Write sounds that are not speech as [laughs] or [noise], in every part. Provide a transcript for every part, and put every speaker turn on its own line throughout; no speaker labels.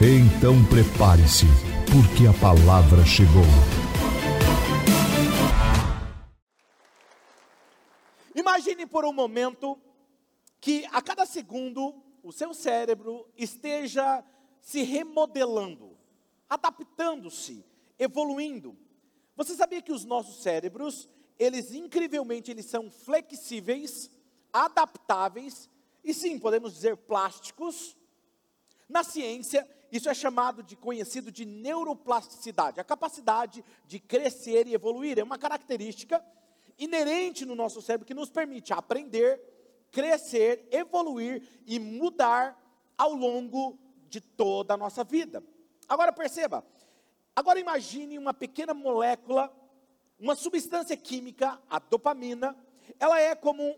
Então prepare-se, porque a palavra chegou.
Imagine por um momento que a cada segundo o seu cérebro esteja se remodelando, adaptando-se, evoluindo. Você sabia que os nossos cérebros, eles incrivelmente eles são flexíveis, adaptáveis e sim, podemos dizer plásticos. Na ciência, isso é chamado de conhecido de neuroplasticidade, a capacidade de crescer e evoluir. É uma característica inerente no nosso cérebro que nos permite aprender, crescer, evoluir e mudar ao longo de toda a nossa vida. Agora perceba, agora imagine uma pequena molécula, uma substância química, a dopamina, ela é como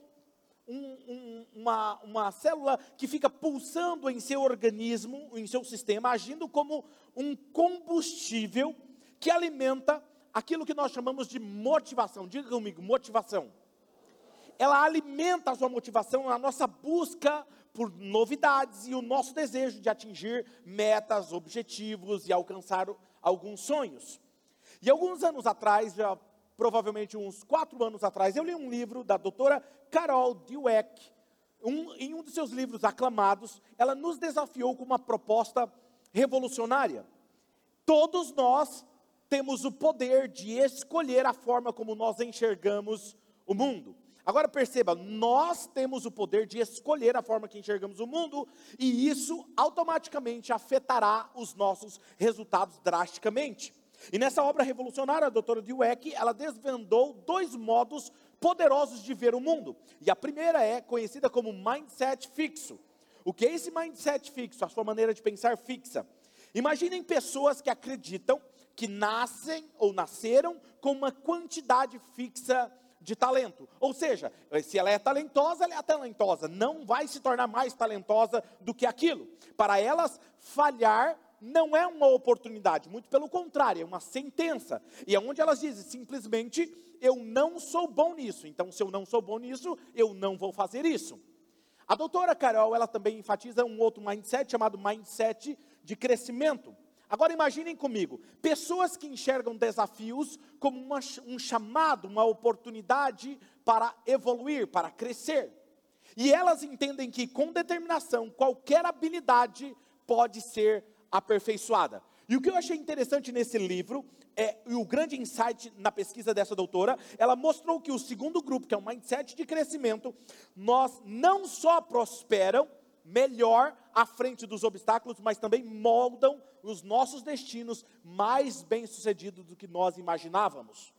um, um, uma, uma célula que fica pulsando em seu organismo, em seu sistema, agindo como um combustível que alimenta aquilo que nós chamamos de motivação. Diga comigo, motivação. Ela alimenta a sua motivação, a nossa busca por novidades e o nosso desejo de atingir metas, objetivos e alcançar alguns sonhos. E alguns anos atrás, já provavelmente uns quatro anos atrás, eu li um livro da doutora Carol Dweck. Um, em um dos seus livros aclamados, ela nos desafiou com uma proposta revolucionária. Todos nós temos o poder de escolher a forma como nós enxergamos o mundo. Agora perceba, nós temos o poder de escolher a forma que enxergamos o mundo, e isso automaticamente afetará os nossos resultados drasticamente. E nessa obra revolucionária, a doutora Dweck, ela desvendou dois modos poderosos de ver o mundo. E a primeira é conhecida como mindset fixo. O que é esse mindset fixo? A sua maneira de pensar fixa. Imaginem pessoas que acreditam que nascem ou nasceram com uma quantidade fixa de talento. Ou seja, se ela é talentosa, ela é talentosa, não vai se tornar mais talentosa do que aquilo. Para elas, falhar não é uma oportunidade, muito pelo contrário, é uma sentença. E é onde elas dizem simplesmente: eu não sou bom nisso. Então, se eu não sou bom nisso, eu não vou fazer isso. A doutora Carol, ela também enfatiza um outro mindset chamado mindset de crescimento. Agora imaginem comigo, pessoas que enxergam desafios como uma, um chamado, uma oportunidade para evoluir, para crescer. E elas entendem que com determinação, qualquer habilidade pode ser aperfeiçoada. E o que eu achei interessante nesse livro é o grande insight na pesquisa dessa doutora, ela mostrou que o segundo grupo, que é o mindset de crescimento, nós não só prosperam melhor à frente dos obstáculos, mas também moldam os nossos destinos mais bem-sucedidos do que nós imaginávamos.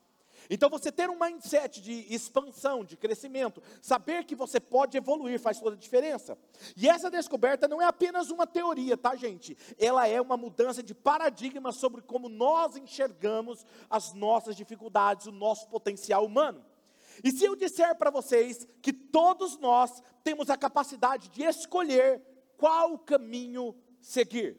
Então, você ter um mindset de expansão, de crescimento, saber que você pode evoluir faz toda a diferença. E essa descoberta não é apenas uma teoria, tá, gente? Ela é uma mudança de paradigma sobre como nós enxergamos as nossas dificuldades, o nosso potencial humano. E se eu disser para vocês que todos nós temos a capacidade de escolher qual caminho seguir?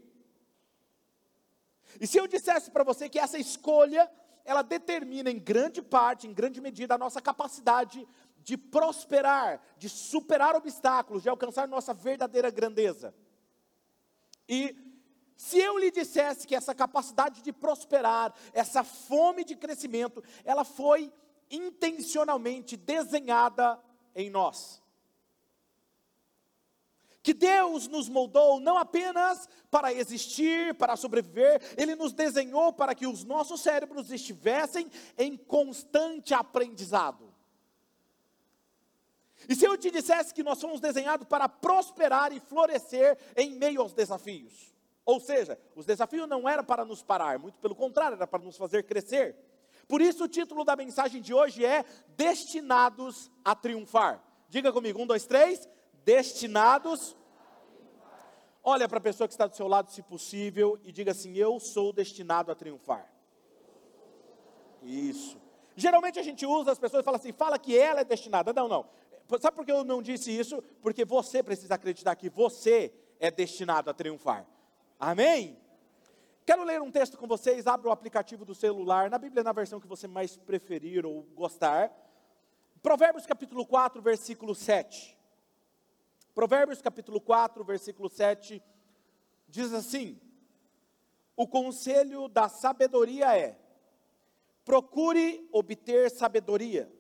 E se eu dissesse para você que essa escolha ela determina em grande parte, em grande medida, a nossa capacidade de prosperar, de superar obstáculos, de alcançar nossa verdadeira grandeza. E se eu lhe dissesse que essa capacidade de prosperar, essa fome de crescimento, ela foi intencionalmente desenhada em nós que Deus nos moldou não apenas para existir, para sobreviver, Ele nos desenhou para que os nossos cérebros estivessem em constante aprendizado. E se eu te dissesse que nós fomos desenhados para prosperar e florescer em meio aos desafios? Ou seja, os desafios não eram para nos parar, muito pelo contrário, era para nos fazer crescer. Por isso o título da mensagem de hoje é Destinados a Triunfar. Diga comigo, um, dois, três destinados. Olha para a pessoa que está do seu lado, se possível, e diga assim: Eu sou destinado a triunfar. Isso. Geralmente a gente usa as pessoas e fala assim: fala que ela é destinada. Não, não. Sabe por que eu não disse isso? Porque você precisa acreditar que você é destinado a triunfar. Amém? Quero ler um texto com vocês. Abra o aplicativo do celular, na Bíblia, na versão que você mais preferir ou gostar. Provérbios capítulo 4, versículo 7. Provérbios capítulo 4, versículo 7 diz assim: O conselho da sabedoria é: procure obter sabedoria.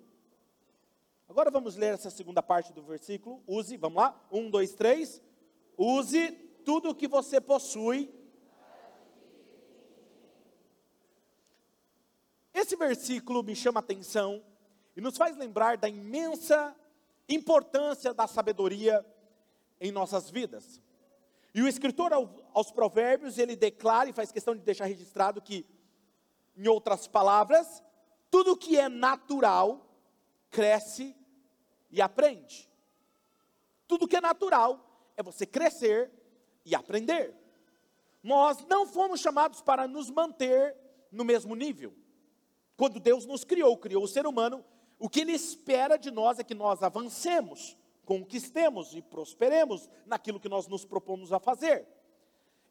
Agora vamos ler essa segunda parte do versículo. Use, vamos lá? Um, dois, três. Use tudo o que você possui. Esse versículo me chama a atenção e nos faz lembrar da imensa importância da sabedoria em nossas vidas. E o escritor aos Provérbios, ele declara e faz questão de deixar registrado que, em outras palavras, tudo que é natural cresce e aprende. Tudo que é natural é você crescer e aprender. Nós não fomos chamados para nos manter no mesmo nível. Quando Deus nos criou, criou o ser humano o que Ele espera de nós é que nós avancemos, conquistemos e prosperemos naquilo que nós nos propomos a fazer.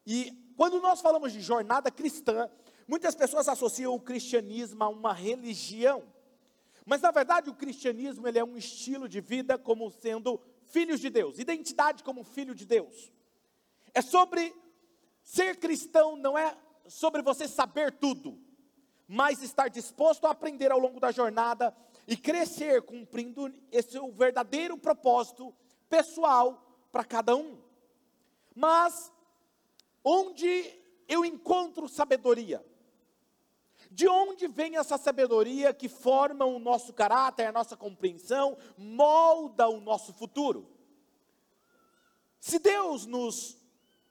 E quando nós falamos de jornada cristã, muitas pessoas associam o cristianismo a uma religião. Mas na verdade o cristianismo ele é um estilo de vida como sendo filhos de Deus, identidade como filho de Deus. É sobre ser cristão, não é sobre você saber tudo, mas estar disposto a aprender ao longo da jornada e crescer cumprindo esse o verdadeiro propósito pessoal para cada um. Mas onde eu encontro sabedoria? De onde vem essa sabedoria que forma o nosso caráter, a nossa compreensão, molda o nosso futuro? Se Deus nos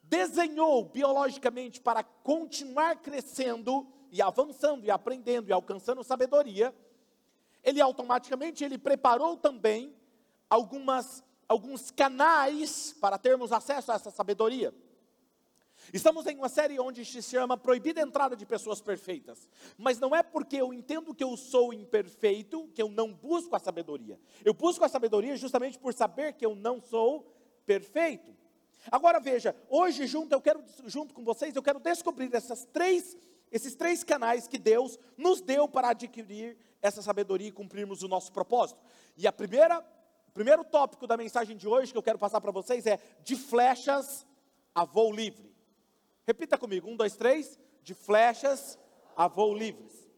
desenhou biologicamente para continuar crescendo e avançando e aprendendo e alcançando sabedoria, ele automaticamente ele preparou também algumas alguns canais para termos acesso a essa sabedoria. Estamos em uma série onde se chama Proibida Entrada de Pessoas Perfeitas. Mas não é porque eu entendo que eu sou imperfeito que eu não busco a sabedoria. Eu busco a sabedoria justamente por saber que eu não sou perfeito. Agora veja, hoje junto eu quero junto com vocês, eu quero descobrir essas três esses três canais que Deus nos deu para adquirir essa sabedoria e cumprirmos o nosso propósito. E a primeira, o primeiro tópico da mensagem de hoje que eu quero passar para vocês é de flechas a voo livre. Repita comigo, um, dois, três, de flechas a voo livres.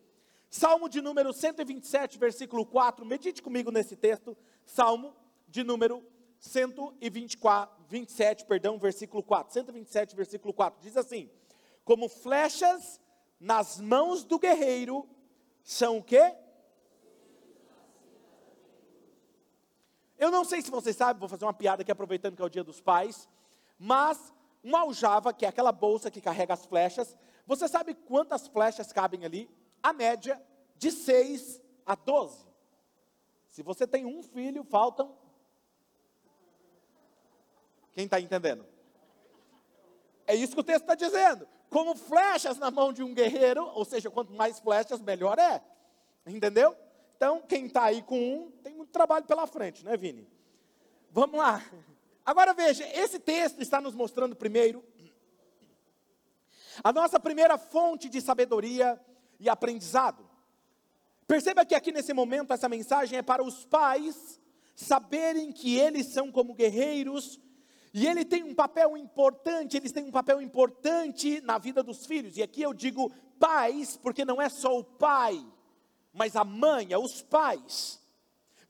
Salmo de número 127, versículo 4, medite comigo nesse texto, Salmo de número 124, 27, perdão, versículo 4, 127, versículo 4, diz assim, como flechas nas mãos do guerreiro são o quê? Eu não sei se vocês sabem, vou fazer uma piada aqui aproveitando que é o dia dos pais, mas uma aljava, que é aquela bolsa que carrega as flechas, você sabe quantas flechas cabem ali? A média de 6 a 12. Se você tem um filho, faltam. Quem está entendendo? É isso que o texto está dizendo. Como flechas na mão de um guerreiro, ou seja, quanto mais flechas, melhor é. Entendeu? Então, quem está aí com um, tem muito trabalho pela frente, né, Vini? Vamos lá. Agora veja, esse texto está nos mostrando primeiro a nossa primeira fonte de sabedoria e aprendizado. Perceba que aqui nesse momento essa mensagem é para os pais saberem que eles são como guerreiros e ele tem um papel importante, eles têm um papel importante na vida dos filhos. E aqui eu digo pais, porque não é só o pai mas a mãe, é os pais.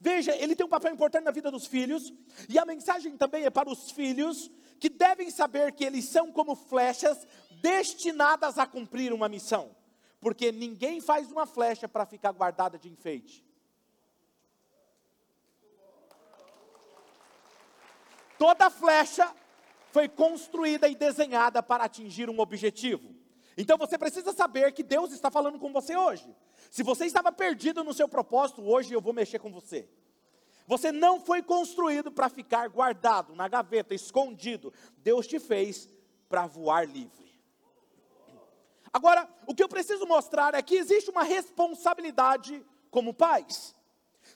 Veja, ele tem um papel importante na vida dos filhos, e a mensagem também é para os filhos, que devem saber que eles são como flechas destinadas a cumprir uma missão, porque ninguém faz uma flecha para ficar guardada de enfeite. Toda flecha foi construída e desenhada para atingir um objetivo. Então você precisa saber que Deus está falando com você hoje. Se você estava perdido no seu propósito, hoje eu vou mexer com você. Você não foi construído para ficar guardado na gaveta, escondido. Deus te fez para voar livre. Agora, o que eu preciso mostrar é que existe uma responsabilidade como pais.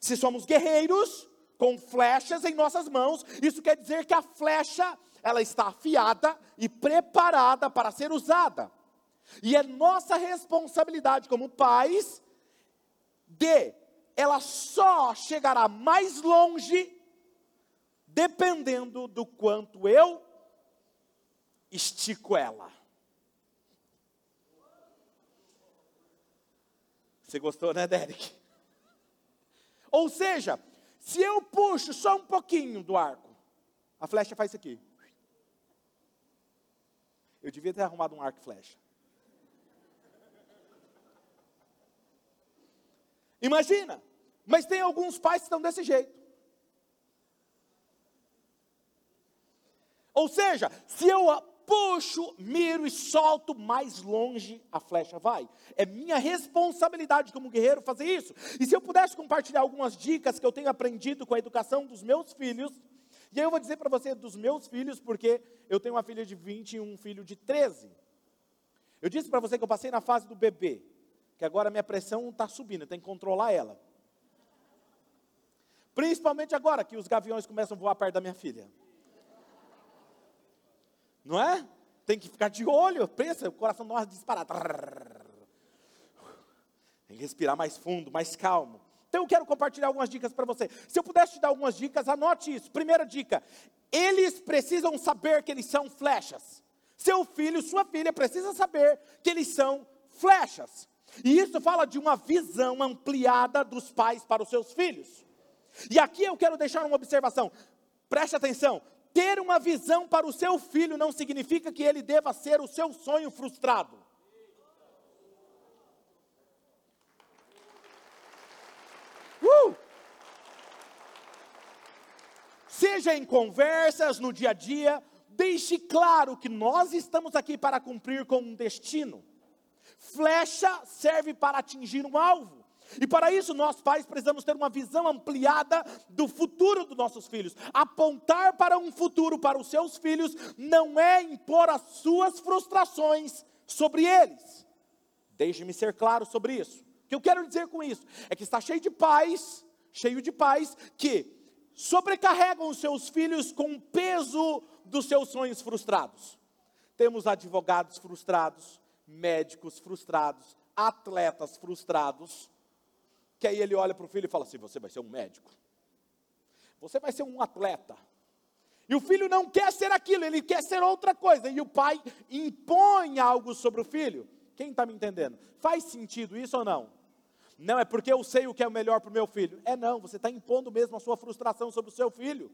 Se somos guerreiros com flechas em nossas mãos, isso quer dizer que a flecha ela está afiada e preparada para ser usada. E é nossa responsabilidade como pais de ela só chegará mais longe dependendo do quanto eu estico ela. Você gostou, né, Derek? Ou seja, se eu puxo só um pouquinho do arco, a flecha faz isso aqui. Eu devia ter arrumado um arco e flecha. Imagina, mas tem alguns pais que estão desse jeito. Ou seja, se eu puxo, miro e solto, mais longe a flecha vai. É minha responsabilidade como guerreiro fazer isso. E se eu pudesse compartilhar algumas dicas que eu tenho aprendido com a educação dos meus filhos, e aí eu vou dizer para você dos meus filhos, porque eu tenho uma filha de 20 e um filho de 13. Eu disse para você que eu passei na fase do bebê, que agora minha pressão está subindo, tem que controlar ela. Principalmente agora que os gaviões começam a voar perto da minha filha. Não é? Tem que ficar de olho, pensa, o coração nosso disparar. Tem que respirar mais fundo, mais calmo. Então eu quero compartilhar algumas dicas para você. Se eu pudesse te dar algumas dicas, anote isso. Primeira dica: eles precisam saber que eles são flechas. Seu filho, sua filha precisa saber que eles são flechas. E isso fala de uma visão ampliada dos pais para os seus filhos. E aqui eu quero deixar uma observação. Preste atenção. Ter uma visão para o seu filho não significa que ele deva ser o seu sonho frustrado. Uh! Seja em conversas, no dia a dia, deixe claro que nós estamos aqui para cumprir com um destino. Flecha serve para atingir um alvo. E para isso, nós pais precisamos ter uma visão ampliada do futuro dos nossos filhos. Apontar para um futuro para os seus filhos não é impor as suas frustrações sobre eles. Deixe-me ser claro sobre isso. O que eu quero dizer com isso é que está cheio de pais, cheio de pais que sobrecarregam os seus filhos com o peso dos seus sonhos frustrados. Temos advogados frustrados, médicos frustrados, atletas frustrados, que aí ele olha para o filho e fala assim: Você vai ser um médico, você vai ser um atleta. E o filho não quer ser aquilo, ele quer ser outra coisa. E o pai impõe algo sobre o filho. Quem está me entendendo? Faz sentido isso ou não? Não, é porque eu sei o que é o melhor para o meu filho. É não, você está impondo mesmo a sua frustração sobre o seu filho.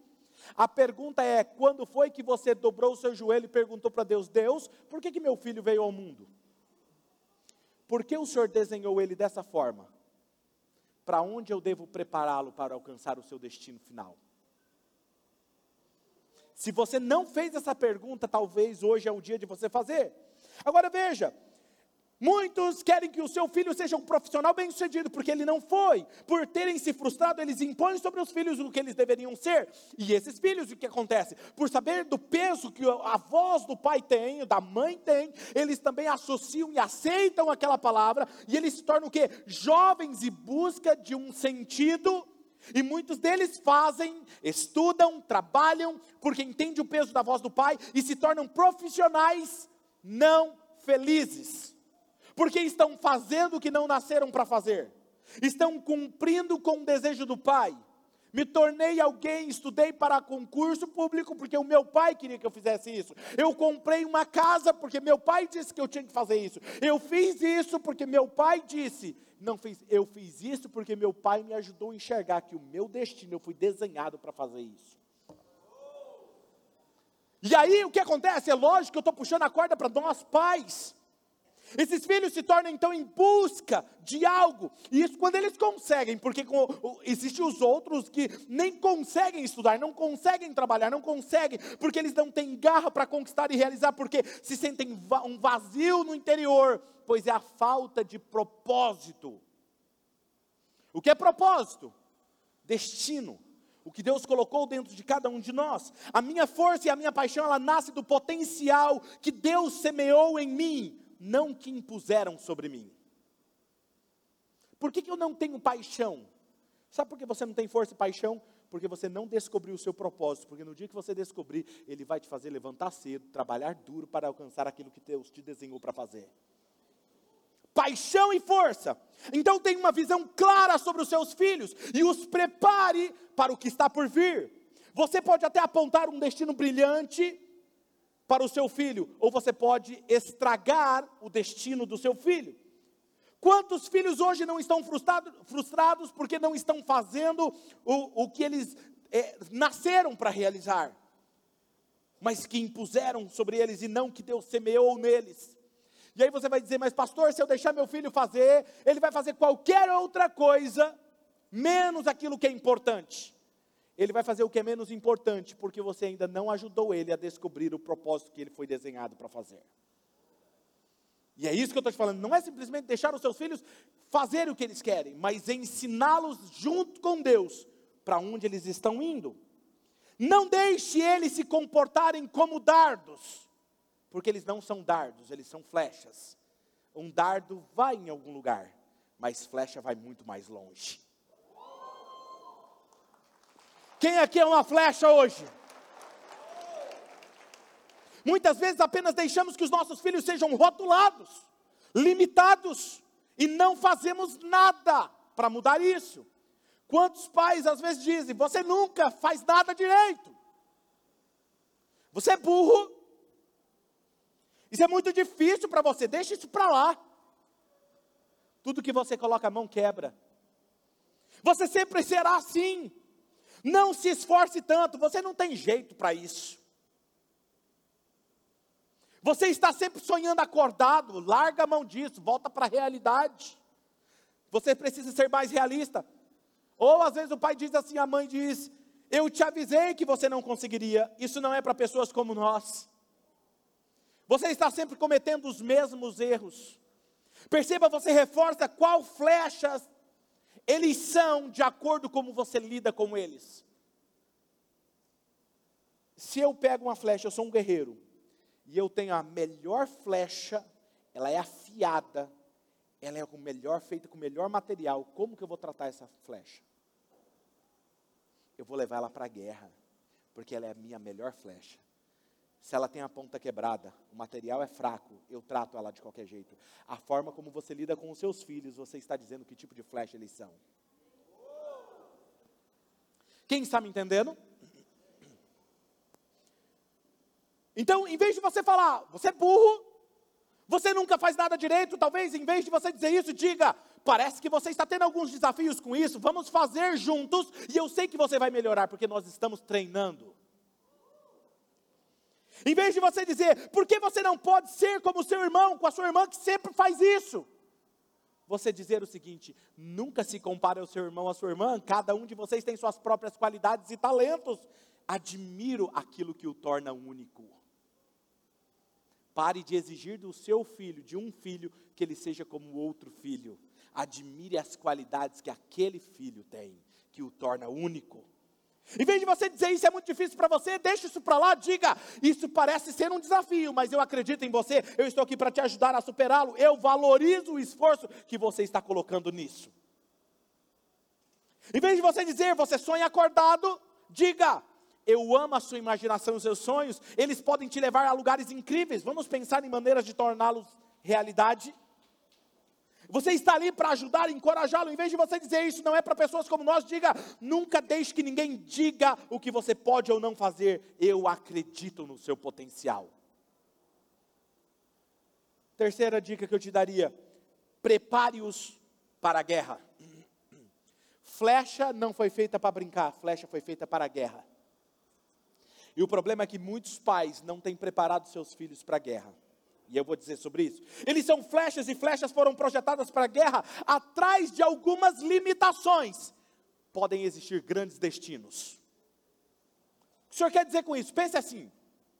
A pergunta é: quando foi que você dobrou o seu joelho e perguntou para Deus: Deus, por que, que meu filho veio ao mundo? Por que o Senhor desenhou ele dessa forma? Para onde eu devo prepará-lo para alcançar o seu destino final? Se você não fez essa pergunta, talvez hoje é o dia de você fazer. Agora veja, Muitos querem que o seu filho seja um profissional bem-sucedido, porque ele não foi. Por terem se frustrado, eles impõem sobre os filhos o que eles deveriam ser. E esses filhos, o que acontece? Por saber do peso que a voz do pai tem, da mãe tem, eles também associam e aceitam aquela palavra, e eles se tornam o quê? Jovens e busca de um sentido. E muitos deles fazem, estudam, trabalham, porque entendem o peso da voz do pai e se tornam profissionais não felizes porque estão fazendo o que não nasceram para fazer, estão cumprindo com o desejo do pai. Me tornei alguém, estudei para concurso público porque o meu pai queria que eu fizesse isso. Eu comprei uma casa porque meu pai disse que eu tinha que fazer isso. Eu fiz isso porque meu pai disse. Não fiz, eu fiz isso porque meu pai me ajudou a enxergar que o meu destino eu fui desenhado para fazer isso. E aí o que acontece? É lógico que eu estou puxando a corda para nós pais. Esses filhos se tornam então em busca de algo, e isso quando eles conseguem, porque com, existem os outros que nem conseguem estudar, não conseguem trabalhar, não conseguem, porque eles não têm garra para conquistar e realizar, porque se sentem um vazio no interior, pois é a falta de propósito. O que é propósito? Destino. o que Deus colocou dentro de cada um de nós. A minha força e a minha paixão, ela nasce do potencial que Deus semeou em mim, não que impuseram sobre mim. Por que, que eu não tenho paixão? Sabe por que você não tem força e paixão? Porque você não descobriu o seu propósito. Porque no dia que você descobrir, Ele vai te fazer levantar cedo, trabalhar duro para alcançar aquilo que Deus te desenhou para fazer paixão e força. Então tenha uma visão clara sobre os seus filhos e os prepare para o que está por vir. Você pode até apontar um destino brilhante para o seu filho, ou você pode estragar o destino do seu filho. Quantos filhos hoje não estão frustrado, frustrados porque não estão fazendo o, o que eles é, nasceram para realizar, mas que impuseram sobre eles e não que Deus semeou neles? E aí você vai dizer, mas pastor, se eu deixar meu filho fazer, ele vai fazer qualquer outra coisa, menos aquilo que é importante. Ele vai fazer o que é menos importante, porque você ainda não ajudou ele a descobrir o propósito que ele foi desenhado para fazer. E é isso que eu estou te falando, não é simplesmente deixar os seus filhos fazerem o que eles querem, mas ensiná-los junto com Deus para onde eles estão indo. Não deixe eles se comportarem como dardos porque eles não são dardos, eles são flechas. Um dardo vai em algum lugar, mas flecha vai muito mais longe. Quem aqui é uma flecha hoje? Muitas vezes apenas deixamos que os nossos filhos sejam rotulados, limitados, e não fazemos nada para mudar isso. Quantos pais às vezes dizem: Você nunca faz nada direito, você é burro, isso é muito difícil para você, deixa isso para lá. Tudo que você coloca a mão quebra. Você sempre será assim. Não se esforce tanto, você não tem jeito para isso. Você está sempre sonhando acordado, larga a mão disso, volta para a realidade. Você precisa ser mais realista. Ou às vezes o pai diz assim, a mãe diz: Eu te avisei que você não conseguiria. Isso não é para pessoas como nós. Você está sempre cometendo os mesmos erros. Perceba, você reforça qual flechas eles são de acordo como você lida com eles. Se eu pego uma flecha, eu sou um guerreiro, e eu tenho a melhor flecha, ela é afiada, ela é o melhor feita com o melhor material. Como que eu vou tratar essa flecha? Eu vou levar ela para a guerra, porque ela é a minha melhor flecha. Se ela tem a ponta quebrada, o material é fraco, eu trato ela de qualquer jeito. A forma como você lida com os seus filhos, você está dizendo que tipo de flecha eles são. Quem está me entendendo? Então, em vez de você falar, você é burro, você nunca faz nada direito, talvez em vez de você dizer isso, diga: parece que você está tendo alguns desafios com isso, vamos fazer juntos, e eu sei que você vai melhorar, porque nós estamos treinando. Em vez de você dizer, por que você não pode ser como o seu irmão, com a sua irmã que sempre faz isso? Você dizer o seguinte: nunca se compare ao seu irmão, à sua irmã, cada um de vocês tem suas próprias qualidades e talentos. Admiro aquilo que o torna único. Pare de exigir do seu filho, de um filho, que ele seja como o outro filho. Admire as qualidades que aquele filho tem, que o torna único. Em vez de você dizer isso é muito difícil para você, deixe isso para lá, diga: Isso parece ser um desafio, mas eu acredito em você, eu estou aqui para te ajudar a superá-lo. Eu valorizo o esforço que você está colocando nisso. Em vez de você dizer, você sonha acordado, diga: Eu amo a sua imaginação e os seus sonhos, eles podem te levar a lugares incríveis. Vamos pensar em maneiras de torná-los realidade. Você está ali para ajudar, encorajá-lo. Em vez de você dizer isso não é para pessoas como nós, diga: nunca deixe que ninguém diga o que você pode ou não fazer. Eu acredito no seu potencial. Terceira dica que eu te daria: prepare-os para a guerra. Flecha não foi feita para brincar, flecha foi feita para a guerra. E o problema é que muitos pais não têm preparado seus filhos para a guerra. E eu vou dizer sobre isso. Eles são flechas e flechas foram projetadas para a guerra atrás de algumas limitações. Podem existir grandes destinos. O que o senhor quer dizer com isso? Pense assim.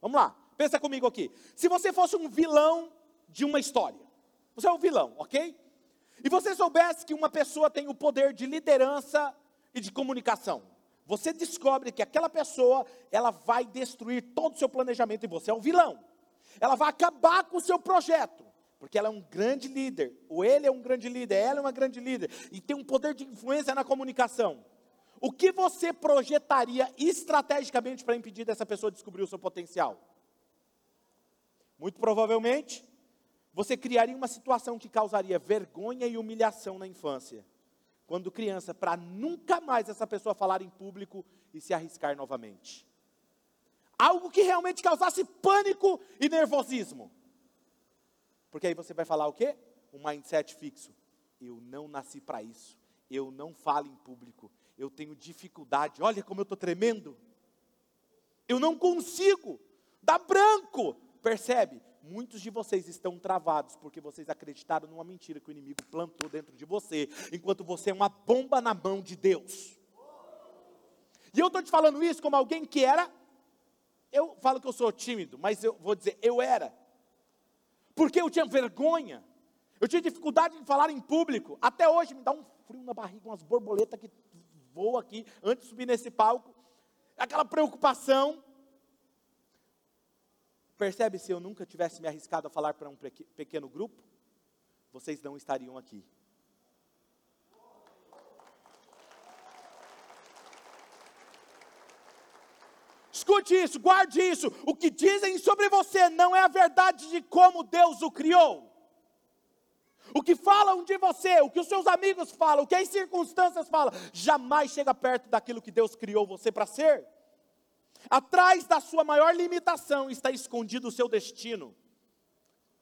Vamos lá, pensa comigo aqui. Se você fosse um vilão de uma história, você é um vilão, ok? E você soubesse que uma pessoa tem o poder de liderança e de comunicação. você descobre que aquela pessoa, ela vai destruir todo o seu planejamento e você é o vilão. Ela vai acabar com o seu projeto, porque ela é um grande líder, ou ele é um grande líder, ela é uma grande líder, e tem um poder de influência na comunicação. O que você projetaria estrategicamente para impedir dessa pessoa descobrir o seu potencial? Muito provavelmente, você criaria uma situação que causaria vergonha e humilhação na infância quando criança, para nunca mais essa pessoa falar em público e se arriscar novamente. Algo que realmente causasse pânico e nervosismo. Porque aí você vai falar o quê? Um mindset fixo. Eu não nasci para isso. Eu não falo em público. Eu tenho dificuldade. Olha como eu estou tremendo. Eu não consigo. Dá branco. Percebe? Muitos de vocês estão travados porque vocês acreditaram numa mentira que o inimigo plantou dentro de você, enquanto você é uma bomba na mão de Deus. E eu estou te falando isso como alguém que era. Eu falo que eu sou tímido, mas eu vou dizer, eu era. Porque eu tinha vergonha. Eu tinha dificuldade de falar em público. Até hoje me dá um frio na barriga, umas borboletas que voam aqui antes de subir nesse palco. Aquela preocupação. Percebe se eu nunca tivesse me arriscado a falar para um pequeno grupo? Vocês não estariam aqui. Escute isso, guarde isso. O que dizem sobre você não é a verdade de como Deus o criou. O que falam de você, o que os seus amigos falam, o que as circunstâncias falam, jamais chega perto daquilo que Deus criou você para ser. Atrás da sua maior limitação está escondido o seu destino.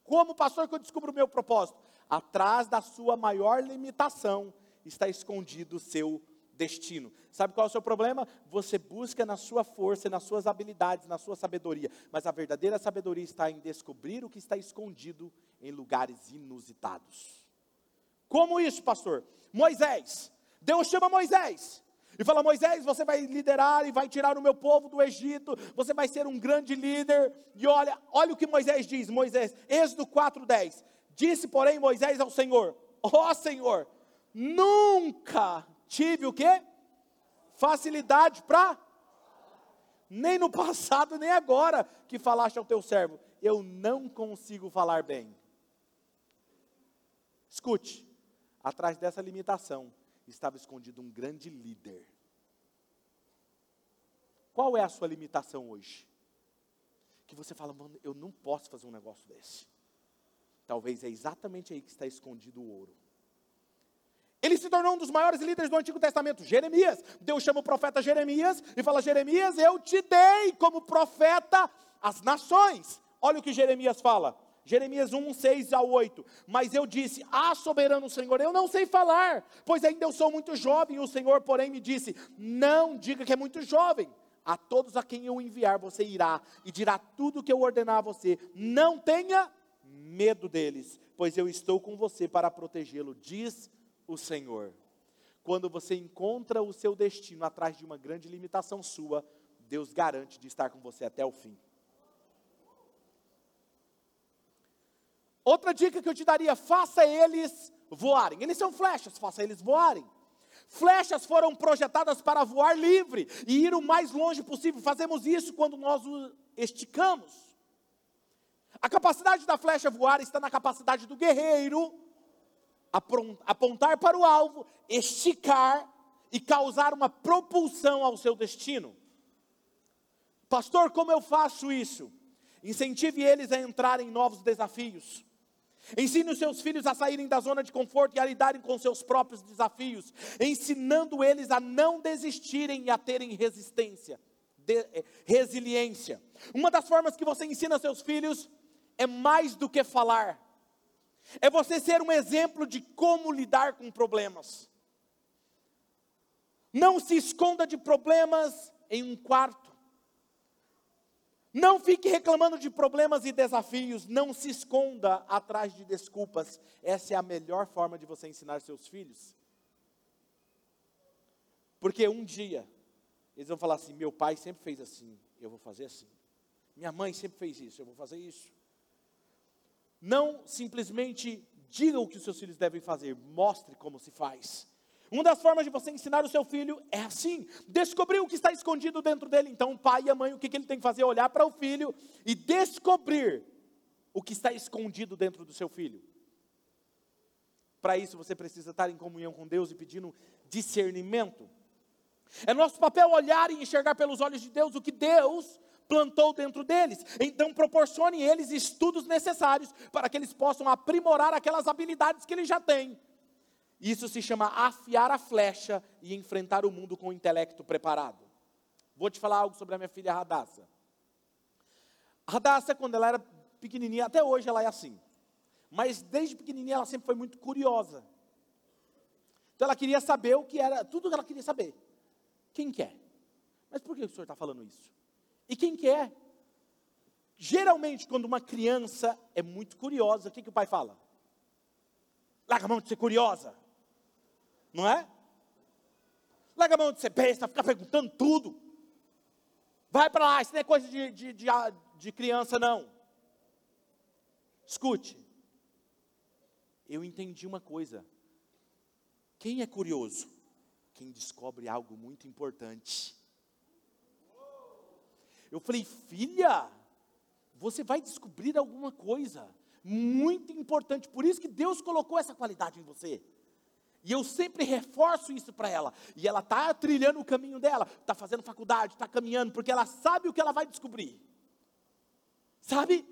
Como pastor que eu descubro o meu propósito? Atrás da sua maior limitação está escondido o seu destino. Sabe qual é o seu problema? Você busca na sua força, nas suas habilidades, na sua sabedoria, mas a verdadeira sabedoria está em descobrir o que está escondido em lugares inusitados. Como isso, pastor? Moisés. Deus chama Moisés e fala: Moisés, você vai liderar e vai tirar o meu povo do Egito, você vai ser um grande líder. E olha, olha o que Moisés diz, Moisés, Êxodo 4:10. Disse, porém, Moisés ao Senhor: Ó oh, Senhor, nunca tive o quê? Facilidade para nem no [laughs] passado, nem agora que falaste ao teu servo, eu não consigo falar bem. Escute, atrás dessa limitação, estava escondido um grande líder. Qual é a sua limitação hoje? Que você fala, mano, eu não posso fazer um negócio desse. Talvez é exatamente aí que está escondido o ouro. Ele se tornou um dos maiores líderes do Antigo Testamento, Jeremias. Deus chama o profeta Jeremias e fala: Jeremias, eu te dei como profeta as nações. Olha o que Jeremias fala. Jeremias 1, 6 a 8. Mas eu disse: Ah, soberano Senhor, eu não sei falar, pois ainda eu sou muito jovem. O Senhor, porém, me disse: Não diga que é muito jovem. A todos a quem eu enviar, você irá e dirá tudo o que eu ordenar a você. Não tenha medo deles, pois eu estou com você para protegê-lo, diz o Senhor. Quando você encontra o seu destino atrás de uma grande limitação sua, Deus garante de estar com você até o fim. Outra dica que eu te daria: faça eles voarem. Eles são flechas, faça eles voarem. Flechas foram projetadas para voar livre e ir o mais longe possível. Fazemos isso quando nós o esticamos. A capacidade da flecha voar está na capacidade do guerreiro apontar para o alvo, esticar e causar uma propulsão ao seu destino. Pastor, como eu faço isso? Incentive eles a entrarem em novos desafios. Ensine os seus filhos a saírem da zona de conforto e a lidarem com seus próprios desafios, ensinando eles a não desistirem e a terem resistência, de, eh, resiliência. Uma das formas que você ensina seus filhos é mais do que falar, é você ser um exemplo de como lidar com problemas. Não se esconda de problemas em um quarto. Não fique reclamando de problemas e desafios, não se esconda atrás de desculpas. Essa é a melhor forma de você ensinar seus filhos. Porque um dia eles vão falar assim: meu pai sempre fez assim, eu vou fazer assim. Minha mãe sempre fez isso, eu vou fazer isso. Não simplesmente diga o que os seus filhos devem fazer, mostre como se faz. Uma das formas de você ensinar o seu filho é assim: descobrir o que está escondido dentro dele. Então, o pai e a mãe, o que, que ele tem que fazer? Olhar para o filho e descobrir o que está escondido dentro do seu filho. Para isso, você precisa estar em comunhão com Deus e pedindo discernimento. É nosso papel olhar e enxergar pelos olhos de Deus o que Deus plantou dentro deles. Então, proporcione eles estudos necessários para que eles possam aprimorar aquelas habilidades que eles já têm. Isso se chama afiar a flecha e enfrentar o mundo com o intelecto preparado. Vou te falar algo sobre a minha filha Radassa. Radassa, quando ela era pequenininha, até hoje ela é assim. Mas desde pequenininha ela sempre foi muito curiosa. Então ela queria saber o que era, tudo que ela queria saber. Quem quer? Mas por que o senhor está falando isso? E quem quer? Geralmente, quando uma criança é muito curiosa, o que, que o pai fala? Larga a mão de ser curiosa. Não é? Larga a mão de ser besta, ficar perguntando tudo. Vai para lá, isso não é coisa de, de, de, de criança, não. Escute. Eu entendi uma coisa. Quem é curioso? Quem descobre algo muito importante. Eu falei, filha, você vai descobrir alguma coisa muito importante. Por isso que Deus colocou essa qualidade em você. E eu sempre reforço isso para ela. E ela está trilhando o caminho dela, está fazendo faculdade, está caminhando, porque ela sabe o que ela vai descobrir. Sabe?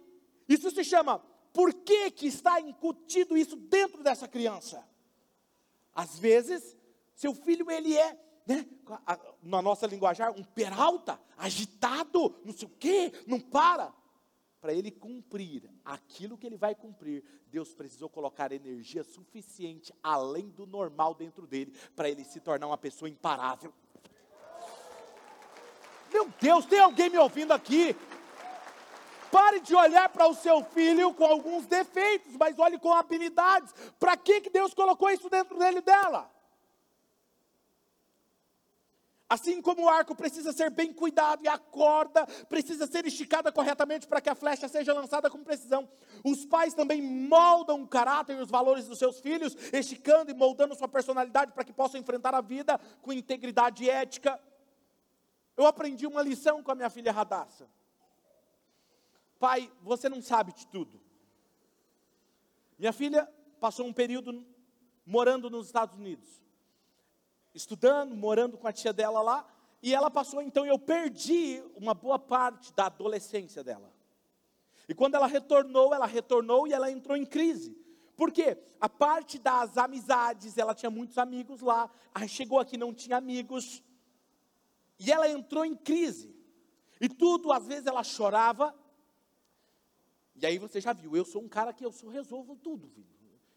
Isso se chama, por que, que está incutido isso dentro dessa criança? Às vezes, seu filho, ele é, né, na nossa linguajar, um peralta, agitado, não sei o quê, não para para ele cumprir aquilo que ele vai cumprir, Deus precisou colocar energia suficiente além do normal dentro dele para ele se tornar uma pessoa imparável. Meu Deus, tem alguém me ouvindo aqui? Pare de olhar para o seu filho com alguns defeitos, mas olhe com habilidades. Para que, que Deus colocou isso dentro dele dela? Assim como o arco precisa ser bem cuidado e a corda precisa ser esticada corretamente para que a flecha seja lançada com precisão, os pais também moldam o caráter e os valores dos seus filhos, esticando e moldando sua personalidade para que possam enfrentar a vida com integridade ética. Eu aprendi uma lição com a minha filha Radassa. Pai, você não sabe de tudo. Minha filha passou um período morando nos Estados Unidos estudando, morando com a tia dela lá, e ela passou, então eu perdi uma boa parte da adolescência dela. E quando ela retornou, ela retornou e ela entrou em crise. Por quê? A parte das amizades, ela tinha muitos amigos lá, aí chegou aqui não tinha amigos, e ela entrou em crise. E tudo, às vezes ela chorava, e aí você já viu, eu sou um cara que eu sou, resolvo tudo, filho.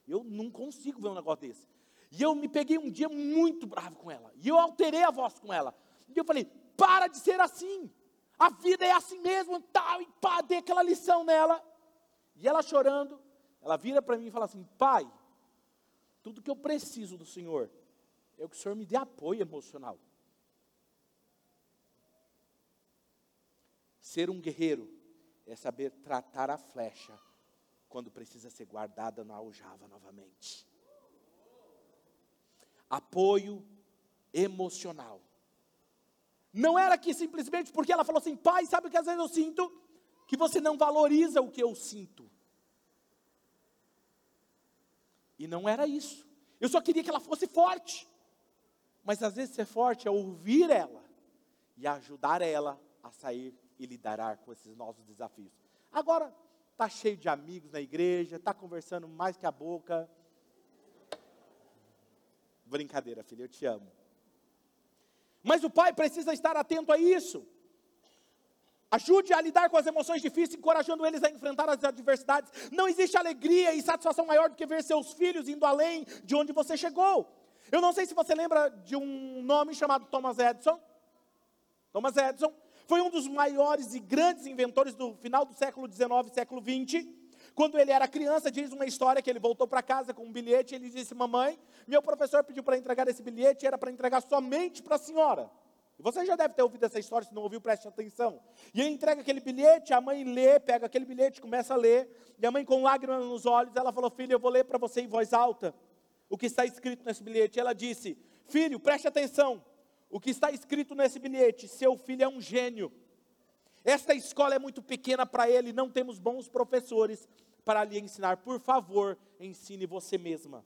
Eu não consigo ver um negócio desse. E eu me peguei um dia muito bravo com ela. E eu alterei a voz com ela. E eu falei: para de ser assim. A vida é assim mesmo, tal, e pá, dei aquela lição nela. E ela chorando, ela vira para mim e fala assim: pai, tudo que eu preciso do Senhor é que o Senhor me dê apoio emocional. Ser um guerreiro é saber tratar a flecha quando precisa ser guardada na aljava novamente apoio emocional. Não era que simplesmente porque ela falou assim, pai, sabe o que às vezes eu sinto? Que você não valoriza o que eu sinto. E não era isso. Eu só queria que ela fosse forte. Mas às vezes ser forte é ouvir ela e ajudar ela a sair e lidar com esses novos desafios. Agora, está cheio de amigos na igreja, está conversando mais que a boca, Brincadeira, filho, eu te amo. Mas o pai precisa estar atento a isso. Ajude a lidar com as emoções difíceis, encorajando eles a enfrentar as adversidades. Não existe alegria e satisfação maior do que ver seus filhos indo além de onde você chegou. Eu não sei se você lembra de um nome chamado Thomas Edison. Thomas Edison foi um dos maiores e grandes inventores do final do século XIX, século XX. Quando ele era criança, diz uma história que ele voltou para casa com um bilhete e ele disse: Mamãe, meu professor pediu para entregar esse bilhete, era para entregar somente para a senhora. E você já deve ter ouvido essa história, se não ouviu, preste atenção. E ele entrega aquele bilhete, a mãe lê, pega aquele bilhete, começa a ler, e a mãe com lágrimas nos olhos, ela falou: Filha, eu vou ler para você em voz alta o que está escrito nesse bilhete. Ela disse: Filho, preste atenção. O que está escrito nesse bilhete: seu filho é um gênio. Esta escola é muito pequena para ele, não temos bons professores para lhe ensinar. Por favor, ensine você mesma.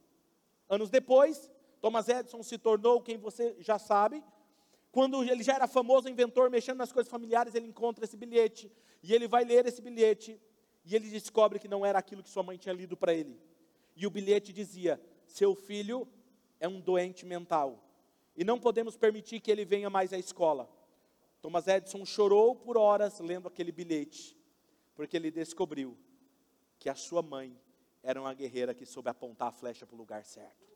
Anos depois, Thomas Edison se tornou quem você já sabe. Quando ele já era famoso inventor, mexendo nas coisas familiares, ele encontra esse bilhete. E ele vai ler esse bilhete. E ele descobre que não era aquilo que sua mãe tinha lido para ele. E o bilhete dizia: Seu filho é um doente mental. E não podemos permitir que ele venha mais à escola. Thomas Edison chorou por horas lendo aquele bilhete, porque ele descobriu que a sua mãe era uma guerreira que soube apontar a flecha para o lugar certo.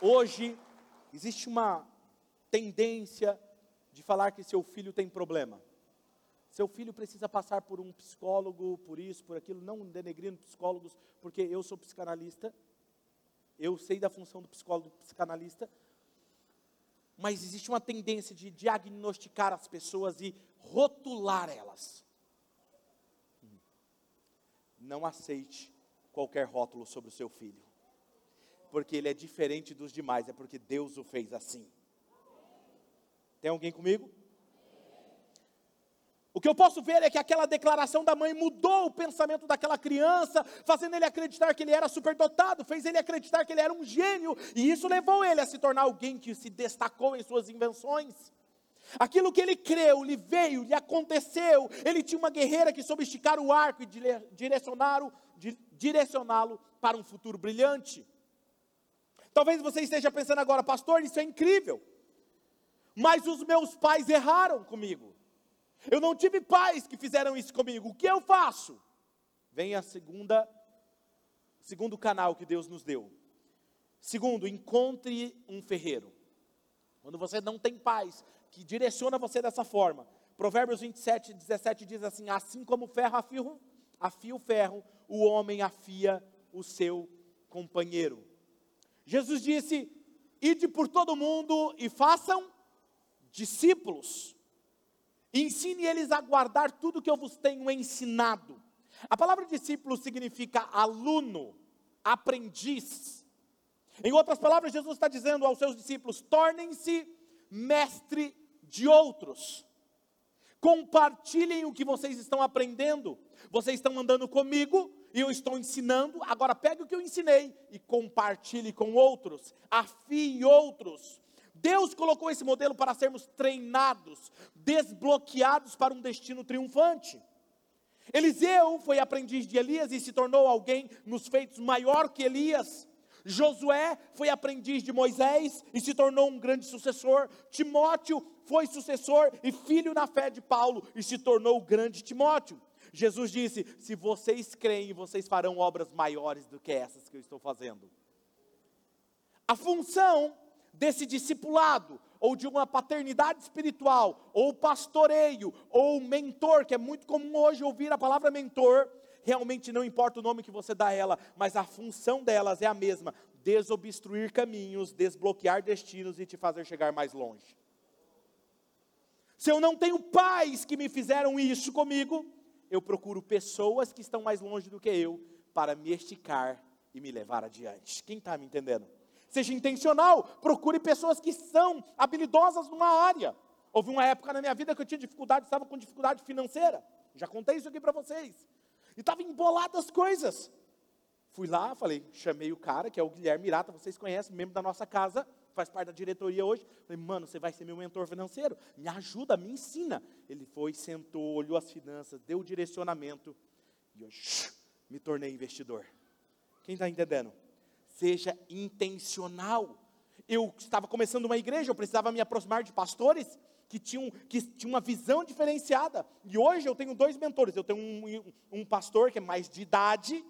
Hoje, existe uma tendência de falar que seu filho tem problema. Seu filho precisa passar por um psicólogo, por isso, por aquilo, não denegrindo psicólogos, porque eu sou psicanalista, eu sei da função do psicólogo psicanalista, mas existe uma tendência de diagnosticar as pessoas e rotular elas. Não aceite qualquer rótulo sobre o seu filho, porque ele é diferente dos demais, é porque Deus o fez assim. Tem alguém comigo? O que eu posso ver é que aquela declaração da mãe mudou o pensamento daquela criança, fazendo ele acreditar que ele era superdotado, fez ele acreditar que ele era um gênio, e isso levou ele a se tornar alguém que se destacou em suas invenções. Aquilo que ele creu, lhe veio, lhe aconteceu. Ele tinha uma guerreira que soube esticar o arco e direcioná-lo direcioná para um futuro brilhante. Talvez você esteja pensando agora, pastor, isso é incrível. Mas os meus pais erraram comigo. Eu não tive pais que fizeram isso comigo. O que eu faço? Vem a segunda, segundo canal que Deus nos deu. Segundo, encontre um ferreiro. Quando você não tem pais que direciona você dessa forma. Provérbios 27, 17 diz assim: Assim como ferro afia, afia o ferro, o homem afia o seu companheiro. Jesus disse: Ide por todo mundo e façam discípulos. Ensine eles a guardar tudo que eu vos tenho ensinado. A palavra discípulo significa aluno, aprendiz. Em outras palavras, Jesus está dizendo aos seus discípulos: tornem-se mestre de outros. Compartilhem o que vocês estão aprendendo. Vocês estão andando comigo e eu estou ensinando. Agora pegue o que eu ensinei e compartilhe com outros. Afie outros. Deus colocou esse modelo para sermos treinados, desbloqueados para um destino triunfante. Eliseu foi aprendiz de Elias e se tornou alguém nos feitos maior que Elias. Josué foi aprendiz de Moisés e se tornou um grande sucessor. Timóteo foi sucessor e filho na fé de Paulo e se tornou o grande Timóteo. Jesus disse: Se vocês creem, vocês farão obras maiores do que essas que eu estou fazendo. A função desse discipulado, ou de uma paternidade espiritual, ou pastoreio, ou mentor, que é muito comum hoje ouvir a palavra mentor, realmente não importa o nome que você dá a ela, mas a função delas é a mesma: desobstruir caminhos, desbloquear destinos e te fazer chegar mais longe. Se eu não tenho pais que me fizeram isso comigo, eu procuro pessoas que estão mais longe do que eu para me esticar e me levar adiante. Quem está me entendendo? Seja intencional, procure pessoas que são habilidosas numa área. Houve uma época na minha vida que eu tinha dificuldade, estava com dificuldade financeira. Já contei isso aqui para vocês. E estava embolado as coisas. Fui lá, falei, chamei o cara, que é o Guilherme Mirata, vocês conhecem, membro da nossa casa, faz parte da diretoria hoje. Falei, mano, você vai ser meu mentor financeiro, me ajuda, me ensina. Ele foi, sentou, olhou as finanças, deu o direcionamento, e eu me tornei investidor. Quem está entendendo? Seja intencional. Eu estava começando uma igreja, eu precisava me aproximar de pastores que tinham, que tinham uma visão diferenciada. E hoje eu tenho dois mentores. Eu tenho um, um pastor que é mais de idade,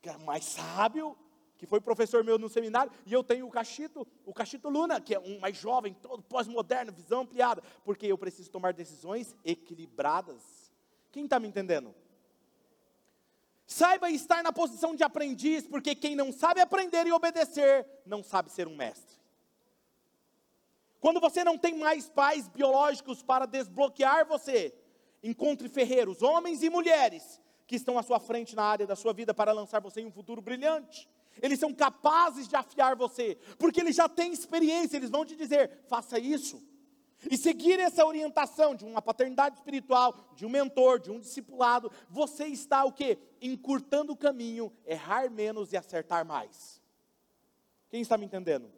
que é mais sábio, que foi professor meu no seminário, e eu tenho o Cachito, o Cachito Luna, que é um mais jovem, todo pós-moderno, visão ampliada, porque eu preciso tomar decisões equilibradas. Quem está me entendendo? Saiba estar na posição de aprendiz, porque quem não sabe aprender e obedecer, não sabe ser um mestre. Quando você não tem mais pais biológicos para desbloquear você, encontre ferreiros, homens e mulheres, que estão à sua frente na área da sua vida para lançar você em um futuro brilhante. Eles são capazes de afiar você, porque eles já têm experiência, eles vão te dizer: faça isso. E seguir essa orientação de uma paternidade espiritual, de um mentor, de um discipulado, você está o quê? Encurtando o caminho, errar menos e acertar mais. Quem está me entendendo?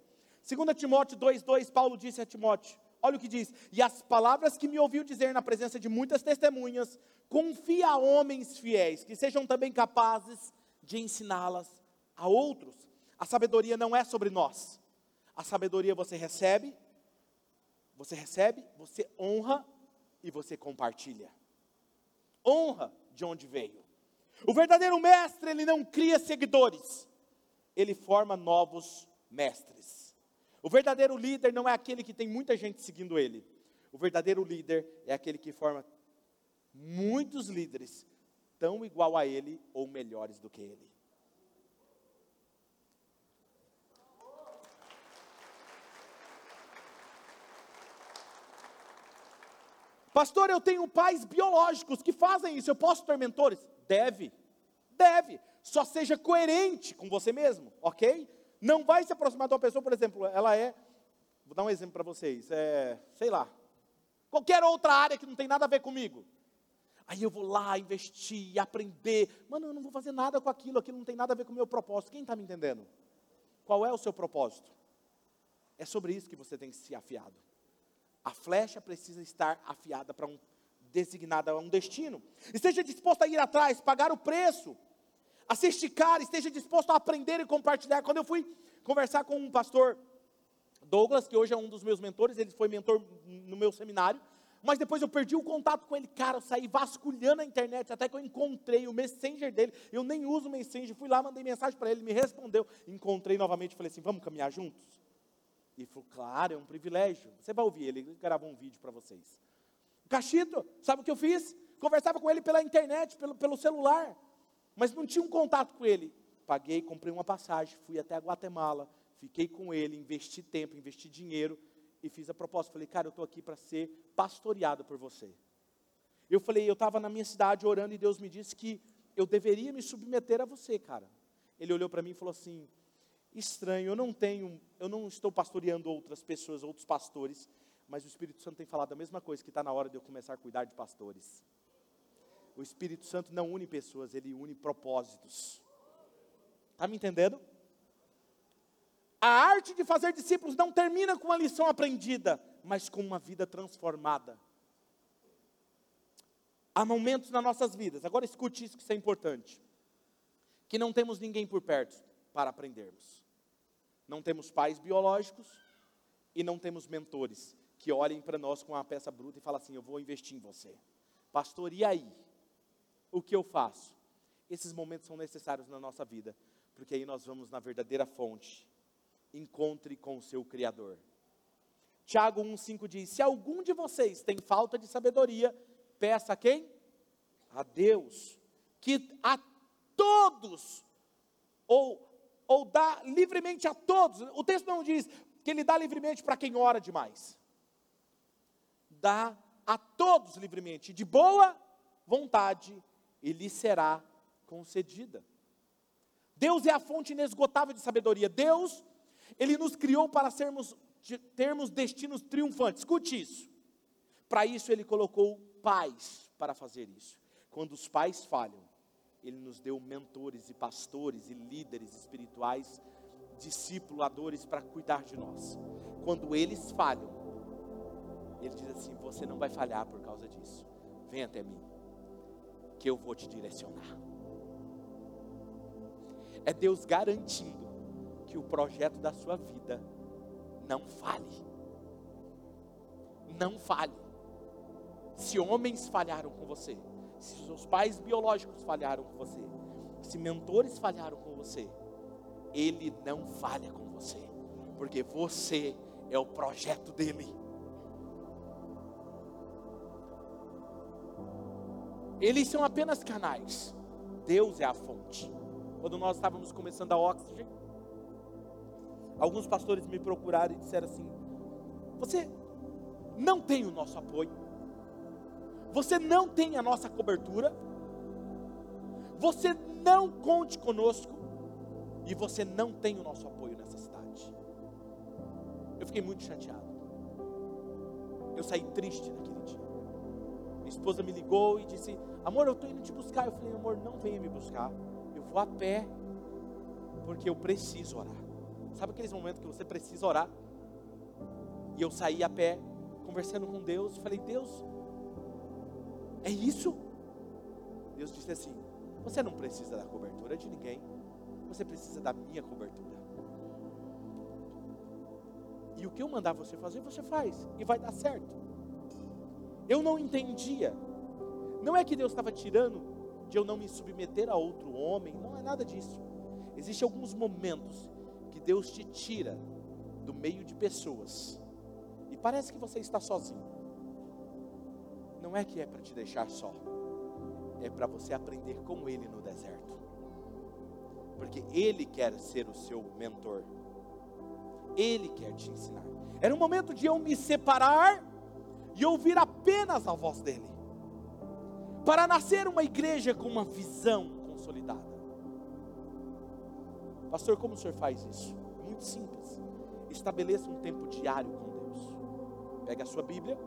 2 Timóteo 2,2, Paulo disse a Timóteo: olha o que diz: E as palavras que me ouviu dizer na presença de muitas testemunhas, confia a homens fiéis, que sejam também capazes de ensiná-las a outros. A sabedoria não é sobre nós. A sabedoria você recebe, você recebe, você honra e você compartilha. Honra de onde veio. O verdadeiro mestre, ele não cria seguidores, ele forma novos mestres. O verdadeiro líder não é aquele que tem muita gente seguindo ele. O verdadeiro líder é aquele que forma muitos líderes tão igual a ele ou melhores do que ele. Pastor, eu tenho pais biológicos que fazem isso, eu posso ter mentores? Deve, deve. Só seja coerente com você mesmo, ok? Não vai se aproximar de uma pessoa, por exemplo, ela é, vou dar um exemplo para vocês, é, sei lá, qualquer outra área que não tem nada a ver comigo. Aí eu vou lá investir, aprender. Mano, eu não vou fazer nada com aquilo, aquilo não tem nada a ver com o meu propósito. Quem está me entendendo? Qual é o seu propósito? É sobre isso que você tem que se afiado. A flecha precisa estar afiada para um designada a um destino. Esteja disposto a ir atrás, pagar o preço, a se esticar, esteja disposto a aprender e compartilhar. Quando eu fui conversar com um pastor Douglas, que hoje é um dos meus mentores, ele foi mentor no meu seminário, mas depois eu perdi o contato com ele, cara, eu saí vasculhando a internet, até que eu encontrei o Messenger dele, eu nem uso o Messenger, fui lá, mandei mensagem para ele, me respondeu, encontrei novamente, falei assim, vamos caminhar juntos? E falou, claro, é um privilégio. Você vai ouvir, ele gravou um vídeo para vocês. Cachito, sabe o que eu fiz? Conversava com ele pela internet, pelo, pelo celular, mas não tinha um contato com ele. Paguei, comprei uma passagem, fui até a Guatemala, fiquei com ele, investi tempo, investi dinheiro e fiz a proposta. Falei, cara, eu estou aqui para ser pastoreado por você. Eu falei, eu estava na minha cidade orando e Deus me disse que eu deveria me submeter a você, cara. Ele olhou para mim e falou assim: estranho, eu não tenho, eu não estou pastoreando outras pessoas, outros pastores, mas o Espírito Santo tem falado a mesma coisa, que está na hora de eu começar a cuidar de pastores. O Espírito Santo não une pessoas, ele une propósitos. Está me entendendo? A arte de fazer discípulos não termina com uma lição aprendida, mas com uma vida transformada. Há momentos nas nossas vidas, agora escute isso que isso é importante, que não temos ninguém por perto para aprendermos. Não temos pais biológicos e não temos mentores que olhem para nós com uma peça bruta e falem assim: Eu vou investir em você. Pastor, e aí? O que eu faço? Esses momentos são necessários na nossa vida, porque aí nós vamos na verdadeira fonte. Encontre com o seu Criador. Tiago 1,5 diz: Se algum de vocês tem falta de sabedoria, peça a quem? A Deus, que a todos, ou ou dá livremente a todos. O texto não diz que ele dá livremente para quem ora demais. Dá a todos livremente, de boa vontade, e lhe será concedida. Deus é a fonte inesgotável de sabedoria. Deus, ele nos criou para sermos termos destinos triunfantes. Escute isso. Para isso ele colocou pais para fazer isso. Quando os pais falham, ele nos deu mentores e pastores e líderes espirituais, discipuladores para cuidar de nós. Quando eles falham, ele diz assim: Você não vai falhar por causa disso. Vem até mim, que eu vou te direcionar. É Deus garantindo que o projeto da sua vida não fale. Não fale. Se homens falharam com você, se seus pais biológicos falharam com você, se mentores falharam com você, ele não falha com você, porque você é o projeto dele. Eles são apenas canais, Deus é a fonte. Quando nós estávamos começando a Oxygen, alguns pastores me procuraram e disseram assim: Você não tem o nosso apoio, você não tem a nossa cobertura. você não conte conosco e você não tem o nosso apoio nessa cidade. Eu fiquei muito chateado. Eu saí triste naquele dia. Minha esposa me ligou e disse: Amor, eu estou indo te buscar. Eu falei: Amor, não venha me buscar. Eu vou a pé, porque eu preciso orar. Sabe aqueles momentos que você precisa orar? E eu saí a pé, conversando com Deus. Falei: Deus, é isso? Deus disse assim: Você não precisa da cobertura de ninguém, você precisa da minha cobertura. E o que eu mandar você fazer, você faz, e vai dar certo. Eu não entendia. Não é que Deus estava tirando de eu não me submeter a outro homem, não é nada disso. Existem alguns momentos que Deus te tira do meio de pessoas e parece que você está sozinho. Não é que é para te deixar só, é para você aprender com Ele no deserto, porque Ele quer ser o seu mentor, Ele quer te ensinar. Era um momento de eu me separar e ouvir apenas a voz dele, para nascer uma igreja com uma visão consolidada. Pastor, como o senhor faz isso? Muito simples. Estabeleça um tempo diário com Deus. Pega a sua Bíblia,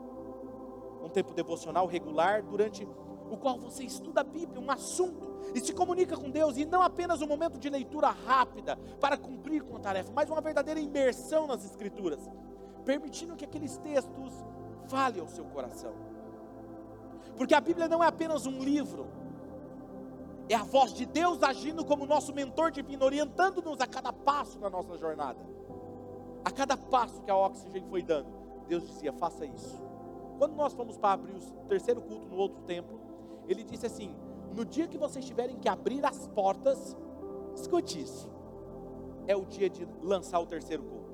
um tempo devocional regular, durante o qual você estuda a Bíblia, um assunto, e se comunica com Deus, e não apenas um momento de leitura rápida para cumprir com a tarefa, mas uma verdadeira imersão nas Escrituras, permitindo que aqueles textos fale ao seu coração. Porque a Bíblia não é apenas um livro, é a voz de Deus agindo como nosso mentor divino, orientando-nos a cada passo da nossa jornada. A cada passo que a oxigênio foi dando, Deus dizia: faça isso. Quando nós fomos para abrir o terceiro culto no outro templo, ele disse assim: no dia que vocês tiverem que abrir as portas, escute isso, é o dia de lançar o terceiro culto.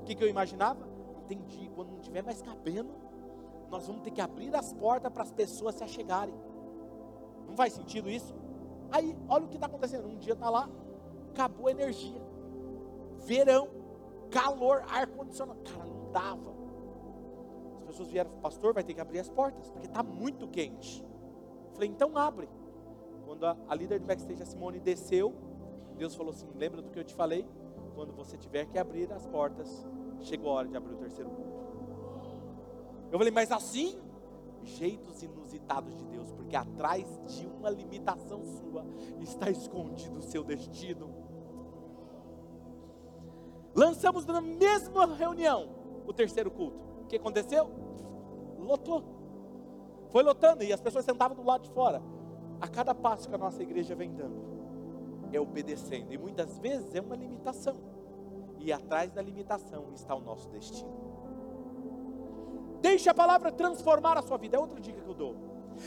O que, que eu imaginava? entendi, quando não tiver mais cabendo, nós vamos ter que abrir as portas para as pessoas se achegarem. Não faz sentido isso? Aí, olha o que está acontecendo. Um dia está lá, acabou a energia. Verão, calor, ar-condicionado. Cara, não dava. As pessoas vieram, pastor, vai ter que abrir as portas, porque está muito quente. Falei, então abre. Quando a, a líder do backstage, a Simone, desceu, Deus falou assim: lembra do que eu te falei? Quando você tiver que abrir as portas, chegou a hora de abrir o terceiro culto. Eu falei, mas assim? Jeitos inusitados de Deus, porque atrás de uma limitação sua está escondido o seu destino. Lançamos na mesma reunião o terceiro culto. O que aconteceu? Lotou. Foi lotando e as pessoas sentavam do lado de fora. A cada passo que a nossa igreja vem dando, é obedecendo. E muitas vezes é uma limitação e atrás da limitação está o nosso destino. Deixe a palavra transformar a sua vida, é outra dica que eu dou.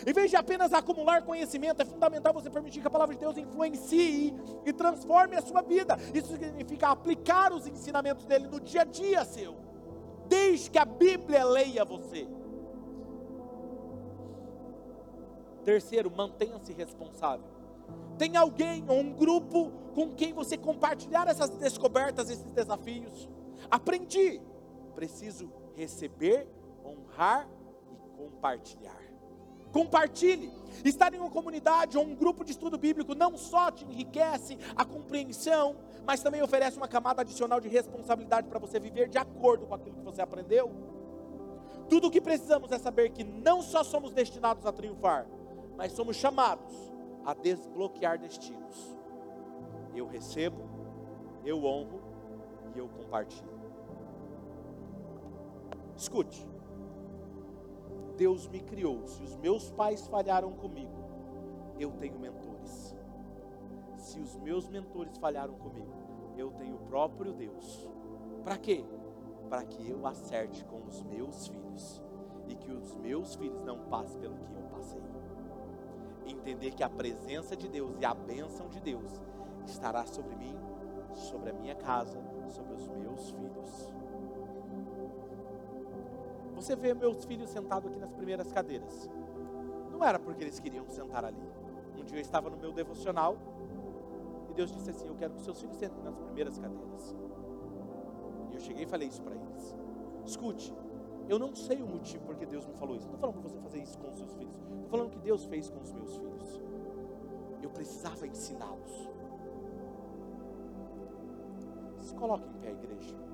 Em vez de apenas acumular conhecimento, é fundamental você permitir que a palavra de Deus influencie e transforme a sua vida. Isso significa aplicar os ensinamentos dele no dia a dia seu. Desde que a Bíblia leia você. Terceiro, mantenha-se responsável. Tem alguém ou um grupo com quem você compartilhar essas descobertas, esses desafios. Aprendi, preciso receber, honrar e compartilhar. Compartilhe. Estar em uma comunidade ou um grupo de estudo bíblico não só te enriquece a compreensão, mas também oferece uma camada adicional de responsabilidade para você viver de acordo com aquilo que você aprendeu. Tudo o que precisamos é saber que não só somos destinados a triunfar, mas somos chamados a desbloquear destinos. Eu recebo, eu honro e eu compartilho. Escute. Deus me criou. Se os meus pais falharam comigo, eu tenho mentores. Se os meus mentores falharam comigo, eu tenho o próprio Deus. Para quê? Para que eu acerte com os meus filhos e que os meus filhos não passem pelo que eu passei entender que a presença de Deus e a bênção de Deus estará sobre mim, sobre a minha casa, sobre os meus filhos. Você vê meus filhos sentados aqui nas primeiras cadeiras. Não era porque eles queriam sentar ali. Um dia eu estava no meu devocional e Deus disse assim: Eu quero que seus filhos sentem nas primeiras cadeiras. E eu cheguei e falei isso para eles. Escute, eu não sei o motivo porque Deus me falou isso. Não estou falando para você fazer isso com os seus filhos. Estou falando que Deus fez com os meus filhos. eu precisava ensiná-los. Se coloque em pé, igreja.